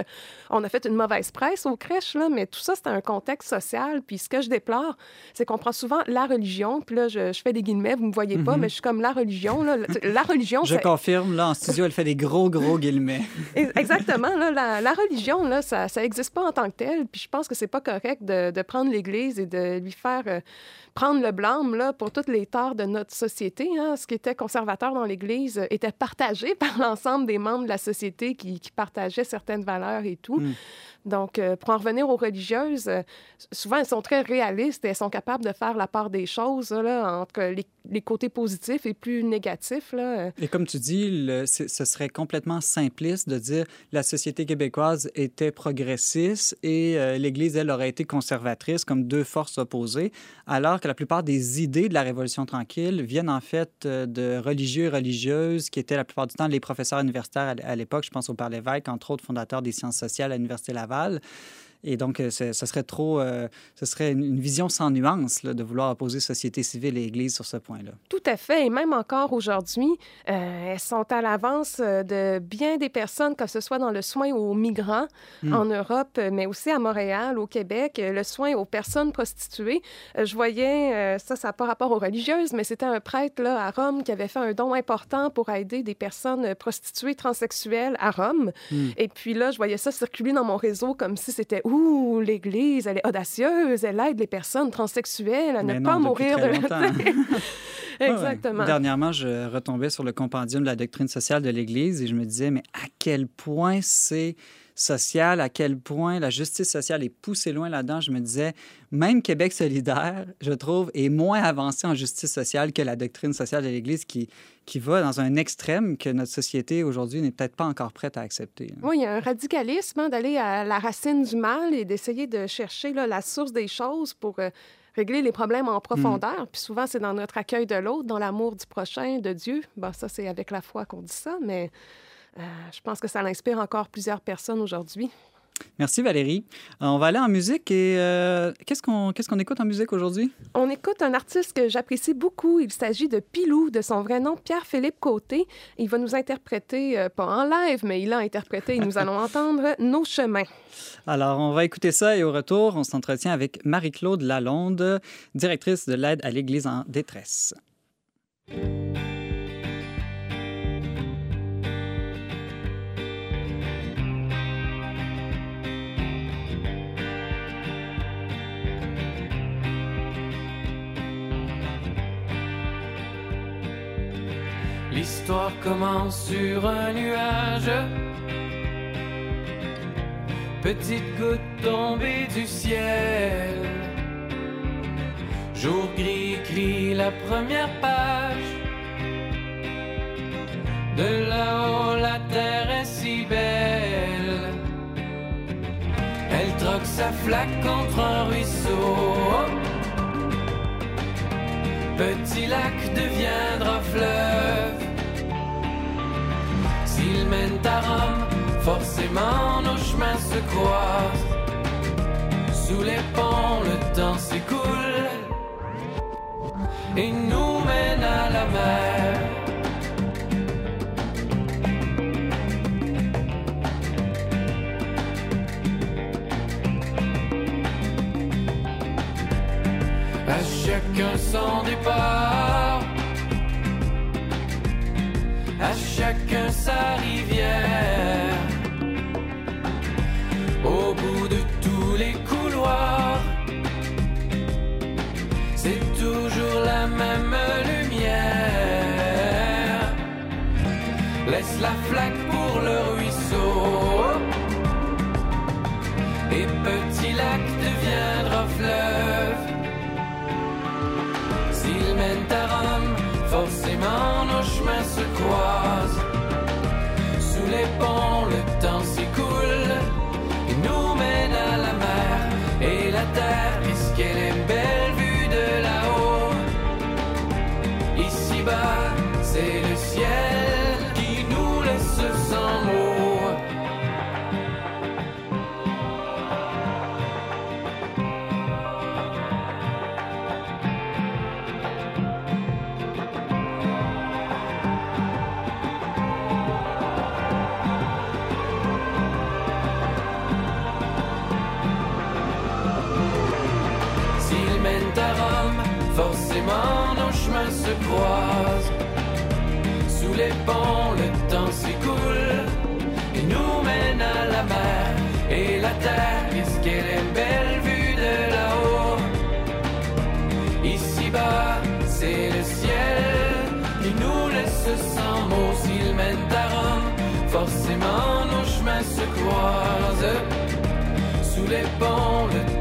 On a fait une mauvaise presse aux crèches, là, mais tout ça, c'est un contexte social. Puis ce que je déplore, c'est qu'on prend souvent la religion, puis là, je, fais des guillemets, vous me voyez pas, mm-hmm. mais je suis comme la religion. Là, [laughs] la religion, Je confirme là, en studio, elle fait des gros, gros guillemets. Exactement. Là, la, religion, là, ça n'existe pas en tant que tel. Puis je pense que c'est pas correct de, de prendre l'Église et de lui faire euh, prendre le blâme là, pour toutes les torts de notre société. Hein. Ce qui était conservateur dans l'Église était partagé [laughs] par l'ensemble des membres de la société qui, qui partageaient certaines valeurs et tout. Mm. Donc, euh, pour en revenir aux religieuses, euh, souvent, elles sont très réalistes et elles sont capables de faire la part des choses là, entre les, les, côtés positifs et plus négatifs. Là. Et comme tu dis, le, ce serait complètement simpliste de dire la société québécoise était progressiste et euh, l'Église, elle, aurait été conservatrice comme deux forces opposées, alors que la plupart des idées de la Révolution tranquille viennent en fait de religieux et religieuses qui étaient la plupart du temps les professeurs universitaires à, l'époque. Je pense au Père Lévesque, entre autres fondateur des sciences sociales à l'Université Laval et donc, euh, ce serait trop, euh, ce serait une vision sans nuance là, de vouloir opposer société civile et Église sur ce point-là. Tout à fait. Et même encore aujourd'hui, euh, elles sont à l'avance de bien des personnes, que ce soit dans le soin aux migrants hmm. en Europe, mais aussi à Montréal, au Québec, le soin aux personnes prostituées. je voyais, ça, ça n'a pas rapport aux religieuses, mais c'était un prêtre là, à Rome qui avait fait un don important pour aider des personnes prostituées transsexuelles à Rome. Hmm. Et puis là, je voyais ça circuler dans mon réseau comme si c'était L'Église, elle est audacieuse, elle aide les personnes transsexuelles à ne pas mourir de [laughs] [laughs] Exactement. Dernièrement, je retombais sur le compendium de la doctrine sociale de l'Église et je me disais, mais à quel point c'est social, à quel point la justice sociale est poussée loin là-dedans. Je me disais, même Québec solidaire, je trouve, est moins avancé en justice sociale que la doctrine sociale de l'Église qui, qui va dans un extrême que notre société aujourd'hui n'est peut-être pas encore prête à accepter. Oui, il y a un radicalisme hein, d'aller à la racine du mal et d'essayer de chercher là, la source des choses pour... Euh, régler les problèmes en profondeur. Mm. Puis souvent, c'est dans notre accueil de l'autre, dans l'amour du prochain, de Dieu. Bon, ça, c'est avec la foi qu'on dit ça, mais euh, je pense que ça l'inspire encore plusieurs personnes aujourd'hui. Merci Valérie. Euh, on va aller en musique et euh, qu'est-ce qu'on qu'est-ce qu'on écoute en musique aujourd'hui? On écoute un artiste que j'apprécie beaucoup. Il s'agit de Pilou, de son vrai nom Pierre-Philippe Côté. Il va nous interpréter, pas en live, mais il a interprété et nous allons [laughs] entendre Nos chemins. Alors, on va écouter ça et au retour, on s'entretient avec Marie-Claude Lalonde, directrice de l'aide à l'Église en détresse. L'histoire commence sur un nuage. Petite goutte tombée du ciel. Jour gris écrit la première page. De là-haut, la terre est si belle. Elle troque sa flaque contre un ruisseau. Petit lac deviendra fleuve. S'il mène à Rome, forcément nos chemins se croisent. Sous les ponts, le temps s'écoule et nous mène à la mer. chacun son départ, à chacun sa rivière. Au bout de tous les couloirs, c'est toujours la même lumière. Laisse la flaque chemins forcément nos chemins se croisent. Sous les ponts, le temps s'écoule et nous mène à la mer. Et la terre, qu'est-ce qu'elle est belle vue de là-haut? Ici-bas, c'est le ciel qui nous laisse sans mots s'il mène à Rome. Forcément, nos chemins se croisent. Sous les ponts, le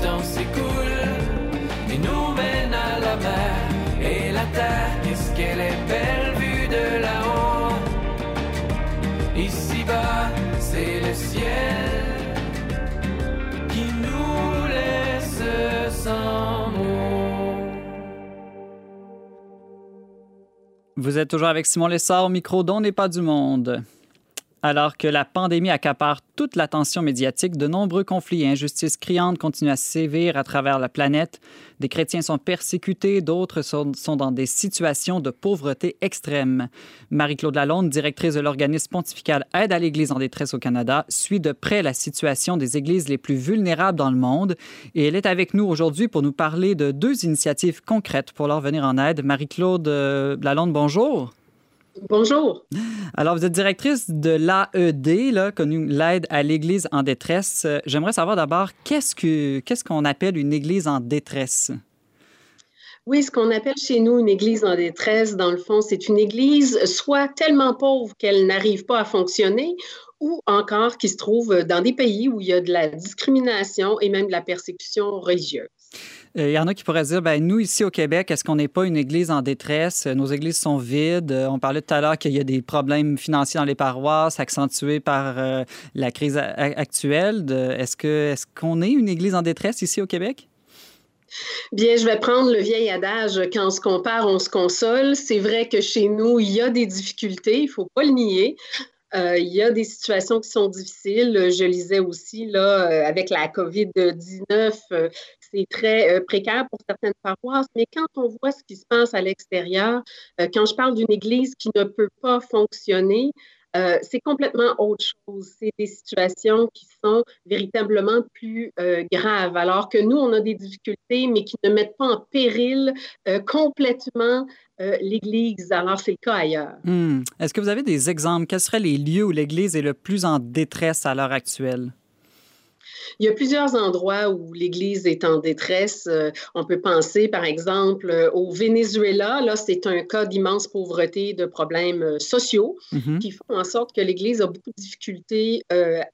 qu'est-ce qu'elle est belle vue de là-haut? Ici-bas, c'est le ciel qui nous laisse sans mots. Vous êtes toujours avec Simon Lessard au micro d'On n'est pas du monde. Alors que la pandémie accapare toute l'attention médiatique, de nombreux conflits et injustices criantes continuent à sévir à travers la planète. Des chrétiens sont persécutés, d'autres sont, dans des situations de pauvreté extrême. Marie-Claude Lalonde, directrice de l'organisme pontifical Aide à l'Église en détresse au Canada, suit de près la situation des églises les plus vulnérables dans le monde et elle est avec nous aujourd'hui pour nous parler de deux initiatives concrètes pour leur venir en aide. Marie-Claude euh, Lalonde, bonjour. Bonjour. Alors, vous êtes directrice de l'AED, connue l'aide à l'Église en détresse. Euh, J'aimerais savoir d'abord, qu'est-ce que qu'est-ce qu'on appelle une Église en détresse? Oui, ce qu'on appelle chez nous une église en détresse, dans le fond, c'est une église soit tellement pauvre qu'elle n'arrive pas à fonctionner, ou encore qui se trouve dans des pays où il y a de la discrimination et même de la persécution religieuse. Euh, Il y en a qui pourraient dire, ben, nous, ici au Québec, est-ce qu'on n'est pas une église en détresse? Nos églises sont vides. Euh, On parlait tout à l'heure qu'il y a des problèmes financiers dans les paroisses, accentués par euh, la crise actuelle. Est-ce que est-ce qu'on est une église en détresse ici au Québec? Bien, je vais prendre le vieil adage quand on se compare, on se console. C'est vrai que chez nous, il y a des difficultés, il ne faut pas le nier. Euh, il y a des situations qui sont difficiles. Je lisais aussi, là, euh, avec la COVID-19, euh, c'est très euh, précaire pour certaines paroisses. Mais quand on voit ce qui se passe à l'extérieur, euh, quand je parle d'une église qui ne peut pas fonctionner, euh, c'est complètement autre chose. C'est des situations qui sont véritablement plus graves, alors que nous, on a des difficultés, mais qui ne mettent pas en péril complètement l'Église. Alors, c'est le cas ailleurs. Hmm. Est-ce que vous avez des exemples? Quels seraient les lieux où l'Église est le plus en détresse à l'heure actuelle? Il y a plusieurs endroits où l'Église est en détresse. Euh, on peut penser, par exemple, euh, au Venezuela. Là, c'est un cas d'immense pauvreté, de problèmes euh, sociaux Mhm. qui font en sorte que l'Église a beaucoup de difficultés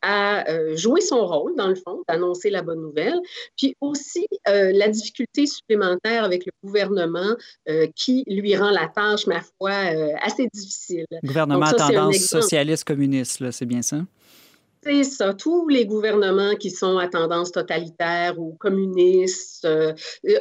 à jouer son rôle, dans le fond, d'annoncer la bonne nouvelle. Puis aussi, la difficulté supplémentaire avec le gouvernement qui lui rend la tâche, ma foi, assez difficile. Gouvernement Donc, ça, à tendance exemple. socialiste communiste, là, c'est bien ça? C'est ça. Tous les gouvernements qui sont à tendance totalitaire ou communiste, euh, euh,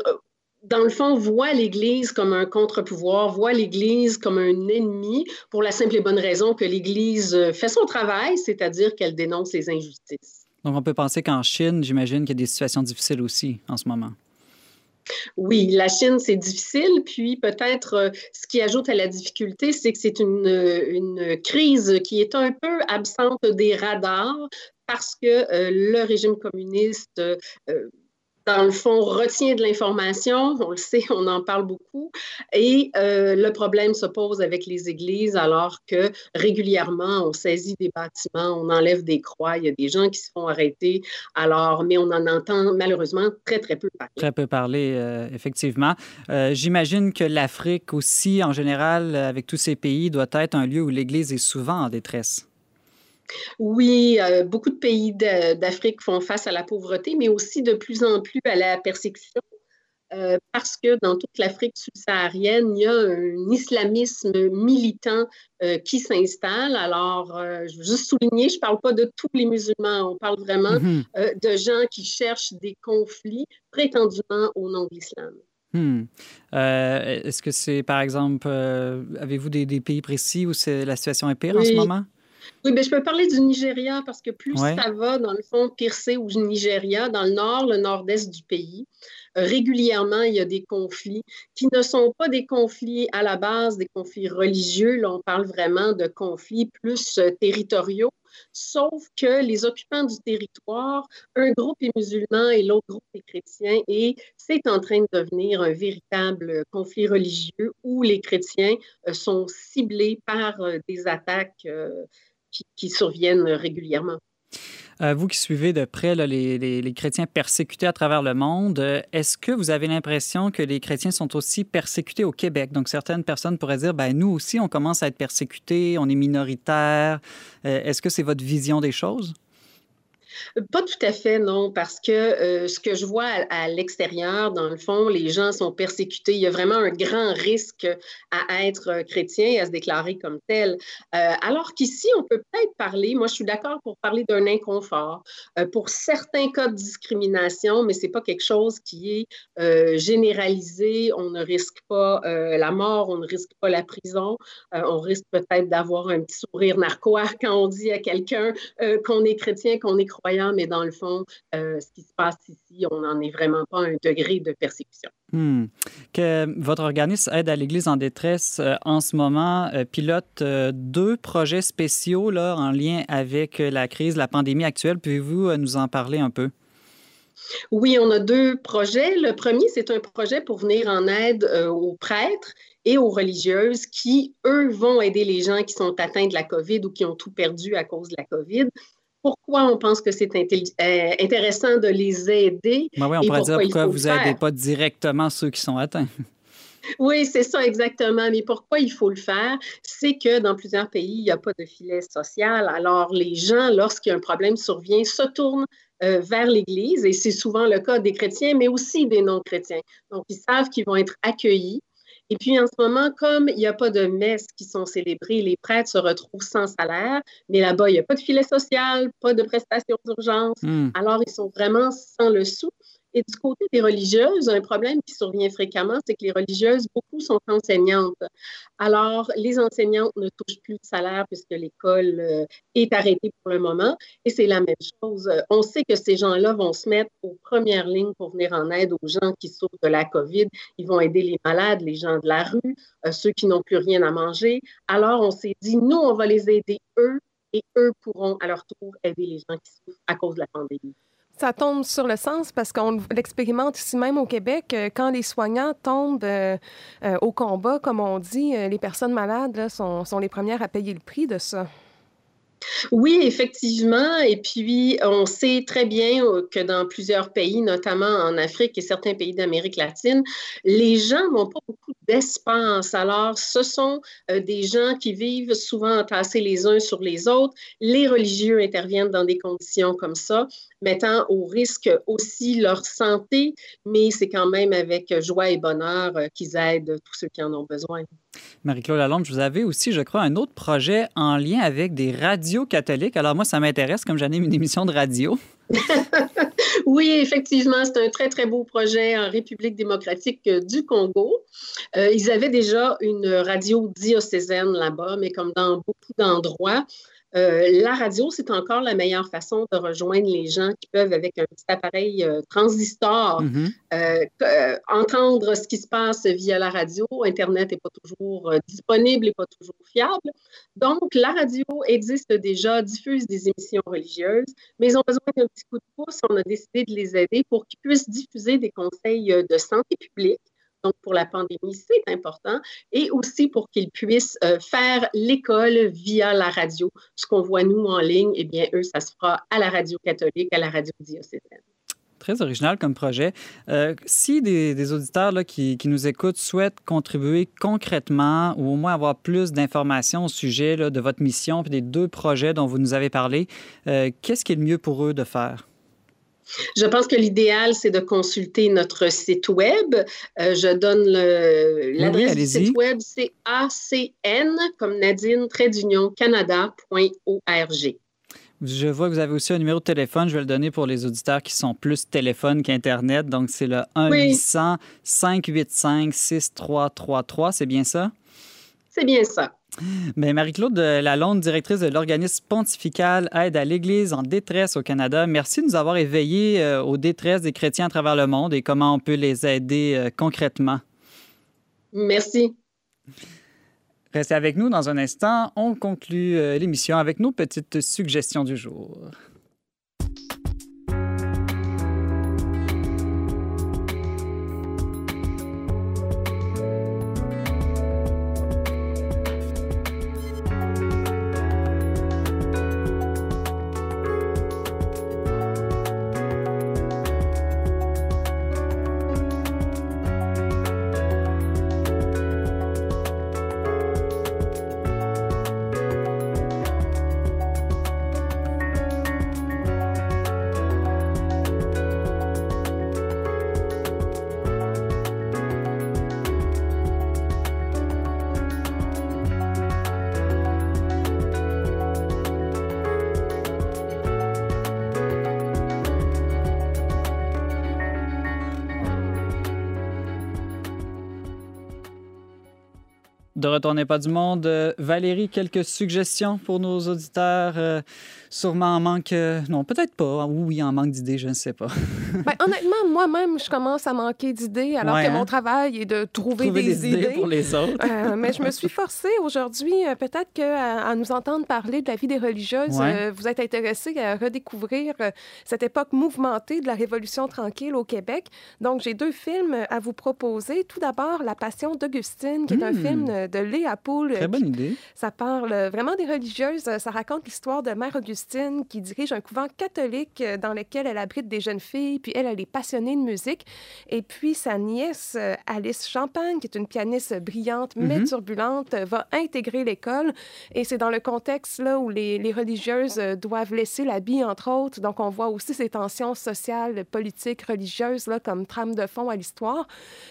dans le fond, voient l'Église comme un contre-pouvoir, voient l'Église comme un ennemi pour la simple et bonne raison que l'Église euh, fait son travail, c'est-à-dire qu'elle dénonce les injustices. Donc, on peut penser qu'en Chine, j'imagine qu'il y a des situations difficiles aussi en ce moment. Oui, la Chine, c'est difficile. Puis peut-être euh, ce qui ajoute à la difficulté, c'est que c'est une, crise qui est un peu absente des radars parce que euh, le régime communiste, euh, dans le fond, retient de l'information. On le sait, on en parle beaucoup. Et euh, le problème se pose avec les églises alors que régulièrement, on saisit des bâtiments, on enlève des croix, il y a des gens qui se font arrêter. Alors, mais on en entend malheureusement très, très peu parler. Très peu parler, euh, effectivement. Euh, J'imagine que l'Afrique aussi, en général, avec tous ces pays, doit être un lieu où l'Église est souvent en détresse. Oui, euh, beaucoup de pays d'Afrique font face à la pauvreté, mais aussi de plus en plus à la persécution, euh, parce que dans toute l'Afrique subsaharienne, il y a un islamisme militant euh, qui s'installe. Alors, euh, je veux juste souligner, je ne parle pas de tous les musulmans, on parle vraiment Mhm. de gens qui cherchent des conflits prétendument au nom de l'islam. Hmm. Est-ce que c'est, par exemple, avez-vous des, des pays précis où c'est- la situation est pire en ce moment? Oui, ben, je peux parler du Nigeria parce que plus Ouais. ça va, dans le fond, pire c'est au Nigeria, dans le nord, le nord-est du pays. régulièrement, il y a des conflits qui ne sont pas des conflits à la base, des conflits religieux. Là, on parle vraiment de conflits plus territoriaux sauf que les occupants du territoire, un groupe est musulman et l'autre groupe est chrétien, et c'est en train de devenir un véritable conflit religieux où les chrétiens euh, sont ciblés par euh, des attaques qui, surviennent régulièrement. Euh, vous qui suivez de près les, chrétiens persécutés à travers le monde, euh, est-ce que vous avez l'impression que les chrétiens sont aussi persécutés au Québec? Donc, certaines personnes pourraient dire, ben, nous aussi, on commence à être persécutés, on est minoritaire. Euh, est-ce que c'est votre vision des choses? Pas tout à fait, non, parce que euh, ce que je vois à, l'extérieur, dans le fond, les gens sont persécutés. Il y a vraiment un grand risque à être chrétien et à se déclarer comme tel. Euh, alors qu'ici, on peut peut-être parler, moi je suis d'accord pour parler d'un inconfort euh, pour certains cas de discrimination, mais ce n'est pas quelque chose qui est généralisé. On ne risque pas la mort, on ne risque pas la prison. on risque peut-être d'avoir un petit sourire narquois [laughs] quand on dit à quelqu'un qu'on est chrétien, qu'on est croyant mais dans le fond, euh, ce qui se passe ici, on n'en est vraiment pas à un degré de persécution. Hmm. Que votre organisme Aide à l'Église en détresse euh, en ce moment euh, pilote deux projets spéciaux là, en lien avec la crise, la pandémie actuelle. Pouvez-vous nous en parler un peu? Oui, on a deux projets. Le premier, c'est un projet pour venir en aide aux prêtres et aux religieuses qui, eux, vont aider les gens qui sont atteints de la COVID ou qui ont tout perdu à cause de la COVID pourquoi on pense que c'est euh, intéressant de les aider. Ben oui, on pourrait dire pourquoi vous n'aidez pas directement ceux qui sont atteints. Oui, c'est ça exactement. Mais pourquoi il faut le faire? C'est que dans plusieurs pays, il n'y a pas de filet social. Alors, les gens, lorsqu'il y a un problème survient, se tournent euh, vers l'Église, et c'est souvent le cas des chrétiens, mais aussi des non-chrétiens. Donc, ils savent qu'ils vont être accueillis et puis en ce moment, comme il n'y a pas de messes qui sont célébrées, les prêtres se retrouvent sans salaire, mais là-bas, il n'y a pas de filet social, pas de prestations d'urgence. Hmm. Alors, ils sont vraiment sans le sou. Et du côté des religieuses, un problème qui survient fréquemment, c'est que les religieuses, beaucoup sont enseignantes. Alors, les enseignantes ne touchent plus de salaire puisque l'école euh, est arrêtée pour le moment. Et c'est la même chose. On sait que ces gens-là vont se mettre aux premières lignes pour venir en aide aux gens qui souffrent de la COVID. Ils vont aider les malades, les gens de la rue, euh, ceux qui n'ont plus rien à manger. Alors, on s'est dit, nous, on va les aider eux et eux pourront à leur tour aider les gens qui souffrent à cause de la pandémie. Ça tombe sur le sens parce qu'on l'expérimente ici même au Québec. Euh, quand les soignants tombent euh, euh, au combat, comme on dit, les personnes malades sont, sont les premières à payer le prix de ça. Oui, effectivement. Et puis, on sait très bien que dans plusieurs pays, notamment en Afrique et certains pays d'Amérique latine, les gens n'ont pas beaucoup d'espace. Alors, ce sont des gens qui vivent souvent entassés les uns sur les autres. Les religieux interviennent dans des conditions comme ça mettant au risque aussi leur santé, mais c'est quand même avec joie et bonheur euh, qu'ils aident tous ceux qui en ont besoin. Marie-Claude Lalonde, vous avez aussi, je crois, un autre projet en lien avec des radios catholiques. Alors moi, ça m'intéresse comme j'anime une émission de radio. [laughs] [laughs] oui, effectivement, c'est un très, très beau projet en République démocratique euh, du Congo. Euh, ils avaient déjà une radio diocésaine là-bas, mais comme dans beaucoup d'endroits, euh, la radio, c'est encore la meilleure façon de rejoindre les gens qui peuvent, avec un petit appareil euh, transistor, mm-hmm. euh, entendre ce qui se passe via la radio. Internet n'est pas toujours disponible et pas toujours fiable. Donc, la radio existe déjà, diffuse des émissions religieuses, mais ils ont besoin d'un petit coup de pouce. On a décidé de les aider pour qu'ils puissent diffuser des conseils de santé publique donc pour la pandémie, c'est important, et aussi pour qu'ils puissent euh, faire l'école via la radio. Ce qu'on voit nous en ligne, eh bien, eux, ça se fera à la radio catholique, à la radio diocésaine. Très original comme projet. Euh, si des, auditeurs là, qui, nous écoutent souhaitent contribuer concrètement ou au moins avoir plus d'informations au sujet de votre mission et des deux projets dont vous nous avez parlé, euh, qu'est-ce qui est le mieux pour eux de faire? Je pense que l'idéal, c'est de consulter notre site web. Euh, je donne l'adresse du site web, c'est acn, comme Nadine, trait d'union, canada.org. Je vois que vous avez aussi un numéro de téléphone. Je vais le donner pour les auditeurs qui sont plus téléphone qu'Internet. Donc, c'est le 1-800-585-6333. C'est bien ça? C'est bien ça. Bien, Marie-Claude Lalonde, directrice de l'organisme pontifical Aide à l'Église en détresse au Canada, merci de nous avoir éveillés euh, aux détresses des chrétiens à travers le monde et comment on peut les aider euh, concrètement. Merci. Restez avec nous dans un instant. On conclut euh, l'émission avec nos petites suggestions du jour. De retour n'est pas du monde. Euh, Valérie, quelques suggestions pour nos auditeurs? Euh, sûrement en manque. euh, non, peut-être pas. Ou oui, en manque d'idées, je ne sais pas. [laughs] Ben, honnêtement, moi-même, je commence à manquer d'idées, alors Ouais, que hein? mon travail est de trouver, Trouver des, des idées pour les autres. Euh, mais je me suis forcée aujourd'hui, euh, peut-être qu'à à nous entendre parler de la vie des religieuses, Ouais. vous êtes intéressés à redécouvrir cette époque mouvementée de la Révolution tranquille au Québec. Donc, j'ai deux films à vous proposer. Tout d'abord, La Passion d'Augustine, qui est un Hmm. film de Léa Poul. Très bonne idée. Ça parle vraiment des religieuses. Ça raconte l'histoire de Mère Augustine qui dirige un couvent catholique euh, dans lequel elle abrite des jeunes filles. Puis elle, elle est passionnée de musique. Et puis sa nièce, euh, Alice Champagne, qui est une pianiste brillante mais Mhm. turbulente, euh, va intégrer l'école. Et c'est dans le contexte là où les, les religieuses doivent laisser l'habit, entre autres. Donc on voit aussi ces tensions sociales, politiques, religieuses là, comme trame de fond à l'histoire.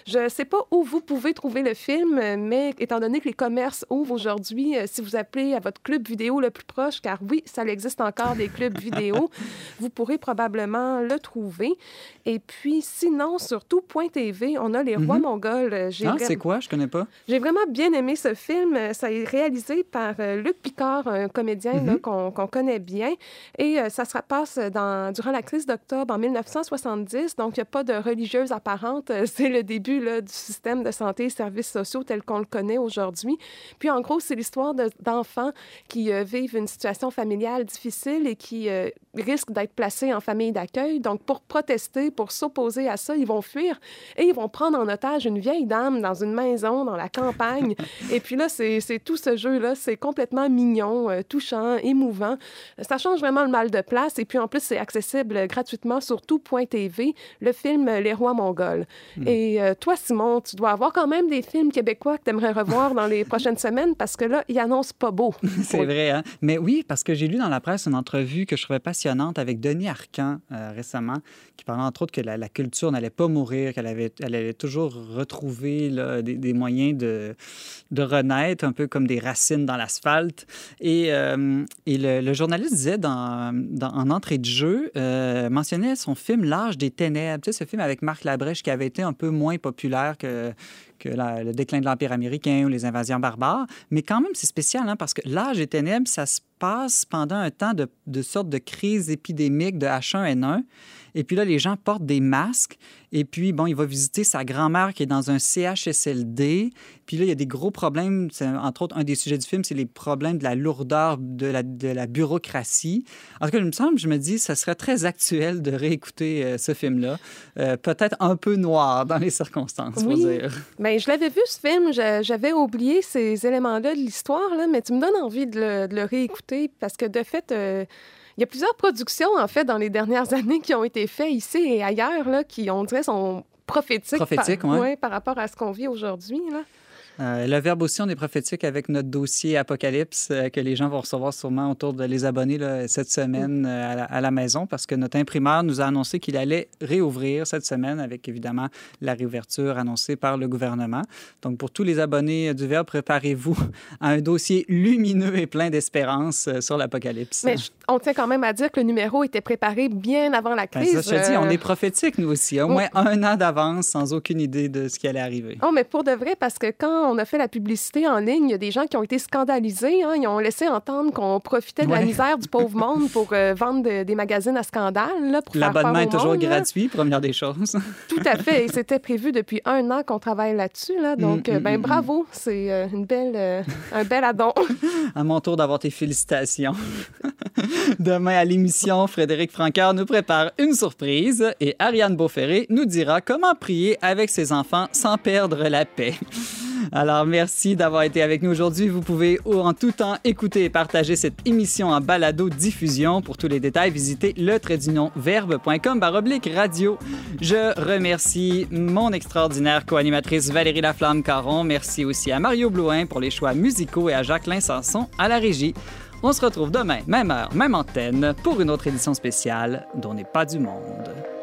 Je ne sais pas où vous pouvez trouver le film, mais étant donné que les commerces ouvrent aujourd'hui, si vous appelez à votre club vidéo le plus proche, car oui, ça existe encore des clubs vidéo, [laughs] vous pourrez probablement le trouver. Et puis, sinon, sur tout.tv, on a Les Rois Mhm. mongols. Euh, Ah, c'est quoi? Je connais pas. j'ai vraiment bien aimé ce film. Euh, Ça est réalisé par euh, Luc Picard, un comédien Mhm. qu'on connaît bien. Et euh, ça se passe dans, durant la crise d'octobre en 1970. Donc, il n'y a pas de religieuse apparente. C'est le début là, du système de santé et services sociaux tel qu'on le connaît aujourd'hui. Puis, en gros, c'est l'histoire de- d'enfants qui euh, vivent une situation familiale difficile et qui euh, risquent d'être placés en famille d'accueil. Donc, pour protester, pour s'opposer à ça, ils vont fuir et ils vont prendre en otage une vieille dame dans une maison dans la campagne. [laughs] et puis là, c'est tout ce jeu-là. C'est complètement mignon, euh, touchant, émouvant. Ça change vraiment le mal de place. Et puis en plus, c'est accessible gratuitement sur tout.tv, le film Les Rois mongols. Et euh, toi, Simon, tu dois avoir quand même des films québécois que tu aimerais revoir dans les [laughs] prochaines semaines parce que là, ils annoncent pas beau. C'est vrai, hein? Mais oui, parce que j'ai lu dans la presse une entrevue que je trouvais passionnante avec Denis Arcan euh, récemment, qui parlait entre autres que la, culture n'allait pas mourir, qu'elle avait, elle allait toujours retrouver des, moyens de, de renaître, un peu comme des racines dans l'asphalte. Et, euh, et le, le journaliste disait dans, dans- en entrée de jeu, euh, mentionnait son film L'âge des ténèbres, tu sais, ce film avec Marc Labrèche qui avait été un peu moins populaire que que la- le déclin de l'Empire américain ou les invasions barbares. Mais quand même, c'est spécial, hein, parce que l'âge des ténèbres, ça se passe pendant un temps de, de de crise épidémique de H1N1. Et puis là, les gens portent des masques. Et puis, bon, il va visiter sa grand-mère qui est dans un CHSLD. Puis là, il y a des gros problèmes. Entre autres, un des sujets du film, c'est les problèmes de la lourdeur de la, de la bureaucratie. En tout cas, il me semble, je me dis, ça serait très actuel de réécouter euh, ce film-là. Euh, peut-être un peu noir dans les circonstances, faut Oui. dire. Ben, je l'avais vu, ce film. J'avais oublié ces éléments-là de l'histoire, mais tu me donnes envie de le, de le réécouter parce que, de fait, euh, il y a plusieurs productions, en fait, dans les dernières [laughs] années qui ont été faites ici et ailleurs, là, qui, on dirait, sont prophétiques, Prophétiques, par, ouais. ouais, par rapport à ce qu'on vit aujourd'hui. là. Euh, le verbe aussi, on est prophétique avec notre dossier Apocalypse euh, que les gens vont recevoir sûrement autour de les abonnés là, cette semaine euh, à, la, à la maison parce que notre imprimeur nous a annoncé qu'il allait réouvrir cette semaine avec évidemment la réouverture annoncée par le gouvernement. Donc pour tous les abonnés du Verbe, préparez-vous [laughs] à un dossier lumineux et plein d'espérance sur l'Apocalypse. Mais on tient quand même à dire que le numéro était préparé bien avant la Ben, crise. ça, je te dis, on est prophétique nous aussi, au moins un an d'avance sans aucune idée de ce qui allait arriver. Oh, mais pour de vrai, parce que quand on a fait la publicité en ligne, il y a des gens qui ont été scandalisés. Hein. Ils ont laissé entendre qu'on profitait de la misère du pauvre monde [laughs] pour euh, vendre des magazines à scandale. L'abonnement est toujours gratuit, première des choses. [laughs] Tout à fait. Et c'était prévu depuis un an qu'on travaille là-dessus. Là. Donc, mm, euh, ben, mm, bravo. C'est une belle, un bel addon. [laughs] à mon tour d'avoir tes félicitations. Demain à l'émission, Frédéric Franqueur nous prépare une surprise et Ariane Beauferré nous dira comment prier avec ses enfants sans perdre la paix. Alors, merci d'avoir été avec nous aujourd'hui. Vous pouvez en tout temps écouter et partager cette émission en balado-diffusion. Pour tous les détails, visitez le verbe.com baroblique radio. Je remercie mon extraordinaire co-animatrice Valérie Laflamme-Caron. Merci aussi à Mario Blouin pour les choix musicaux et à Jacqueline Sanson à la régie. On se retrouve demain, même heure, même antenne, pour une autre édition spéciale dont n'est pas du monde.